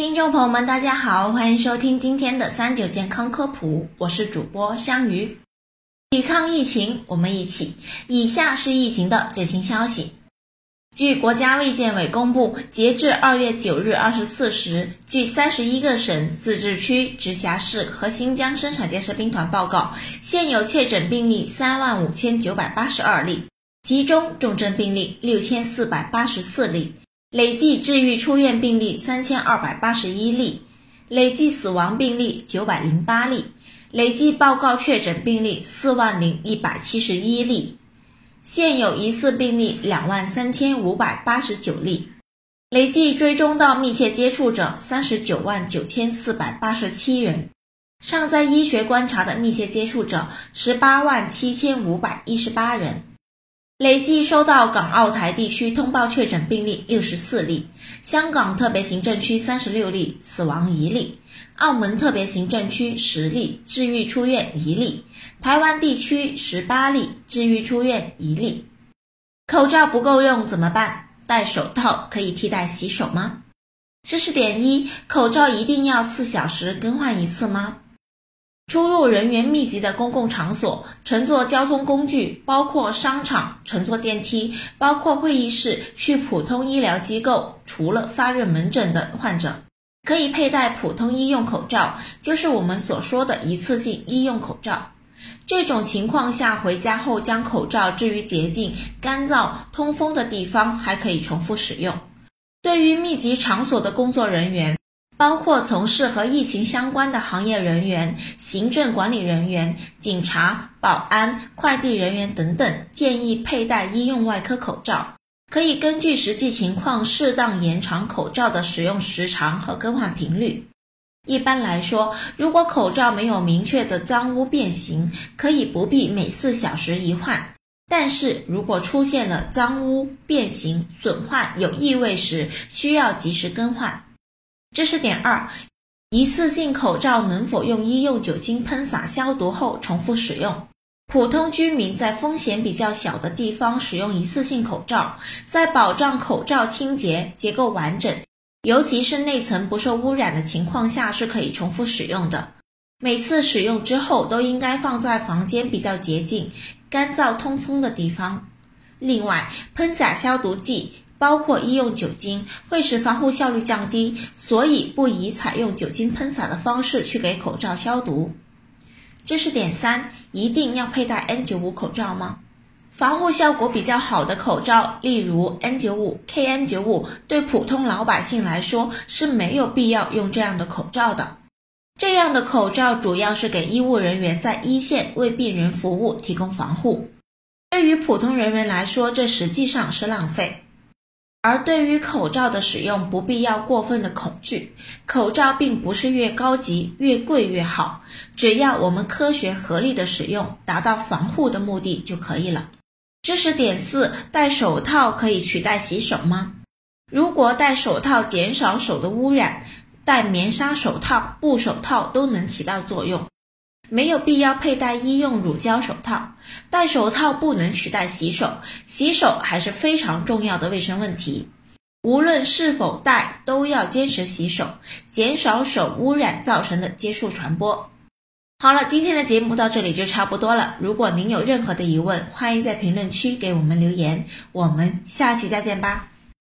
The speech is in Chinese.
听众朋友们，大家好，欢迎收听今天的三九健康科普，我是主播香鱼。抵抗疫情，我们一起。以下是疫情的最新消息。据国家卫健委公布，截至二月九日二十四时，据三十一个省、自治区、直辖市和新疆生产建设兵团报告，现有确诊病例三万五千九百八十二例，其中重症病例六千四百八十四例。累计治愈出院病例三千二百八十一例，累计死亡病例九百零八例，累计报告确诊病例四万零一百七十一例，现有疑似病例两万三千五百八十九例，累计追踪到密切接触者三十九万九千四百八十七人，尚在医学观察的密切接触者十八万七千五百一十八人。累计收到港澳台地区通报确诊病例六十四例，香港特别行政区三十六例，死亡一例；澳门特别行政区十例，治愈出院一例；台湾地区十八例，治愈出院一例。口罩不够用怎么办？戴手套可以替代洗手吗？知识点一：口罩一定要四小时更换一次吗？出入人员密集的公共场所，乘坐交通工具，包括商场，乘坐电梯，包括会议室，去普通医疗机构，除了发热门诊的患者，可以佩戴普通医用口罩，就是我们所说的一次性医用口罩。这种情况下，回家后将口罩置于洁净、干燥、通风的地方，还可以重复使用。对于密集场所的工作人员。包括从事和疫情相关的行业人员、行政管理人员、警察、保安、快递人员等等，建议佩戴医用外科口罩。可以根据实际情况适当延长口罩的使用时长和更换频率。一般来说，如果口罩没有明确的脏污变形，可以不必每四小时一换。但是如果出现了脏污变形、损坏、有异味时，需要及时更换。知识点二：一次性口罩能否用医用酒精喷洒消毒后重复使用？普通居民在风险比较小的地方使用一次性口罩，在保障口罩清洁、结构完整，尤其是内层不受污染的情况下，是可以重复使用的。每次使用之后都应该放在房间比较洁净、干燥、通风的地方。另外，喷洒消毒剂。包括医用酒精会使防护效率降低，所以不宜采用酒精喷洒的方式去给口罩消毒。知识点三：一定要佩戴 N95 口罩吗？防护效果比较好的口罩，例如 N95、KN95，对普通老百姓来说是没有必要用这样的口罩的。这样的口罩主要是给医务人员在一线为病人服务提供防护，对于普通人员来说，这实际上是浪费。而对于口罩的使用，不必要过分的恐惧。口罩并不是越高级越贵越好，只要我们科学合理的使用，达到防护的目的就可以了。知识点四：戴手套可以取代洗手吗？如果戴手套减少手的污染，戴棉纱手套、布手套都能起到作用。没有必要佩戴医用乳胶手套，戴手套不能取代洗手，洗手还是非常重要的卫生问题。无论是否戴，都要坚持洗手，减少手污染造成的接触传播。好了，今天的节目到这里就差不多了。如果您有任何的疑问，欢迎在评论区给我们留言。我们下期再见吧。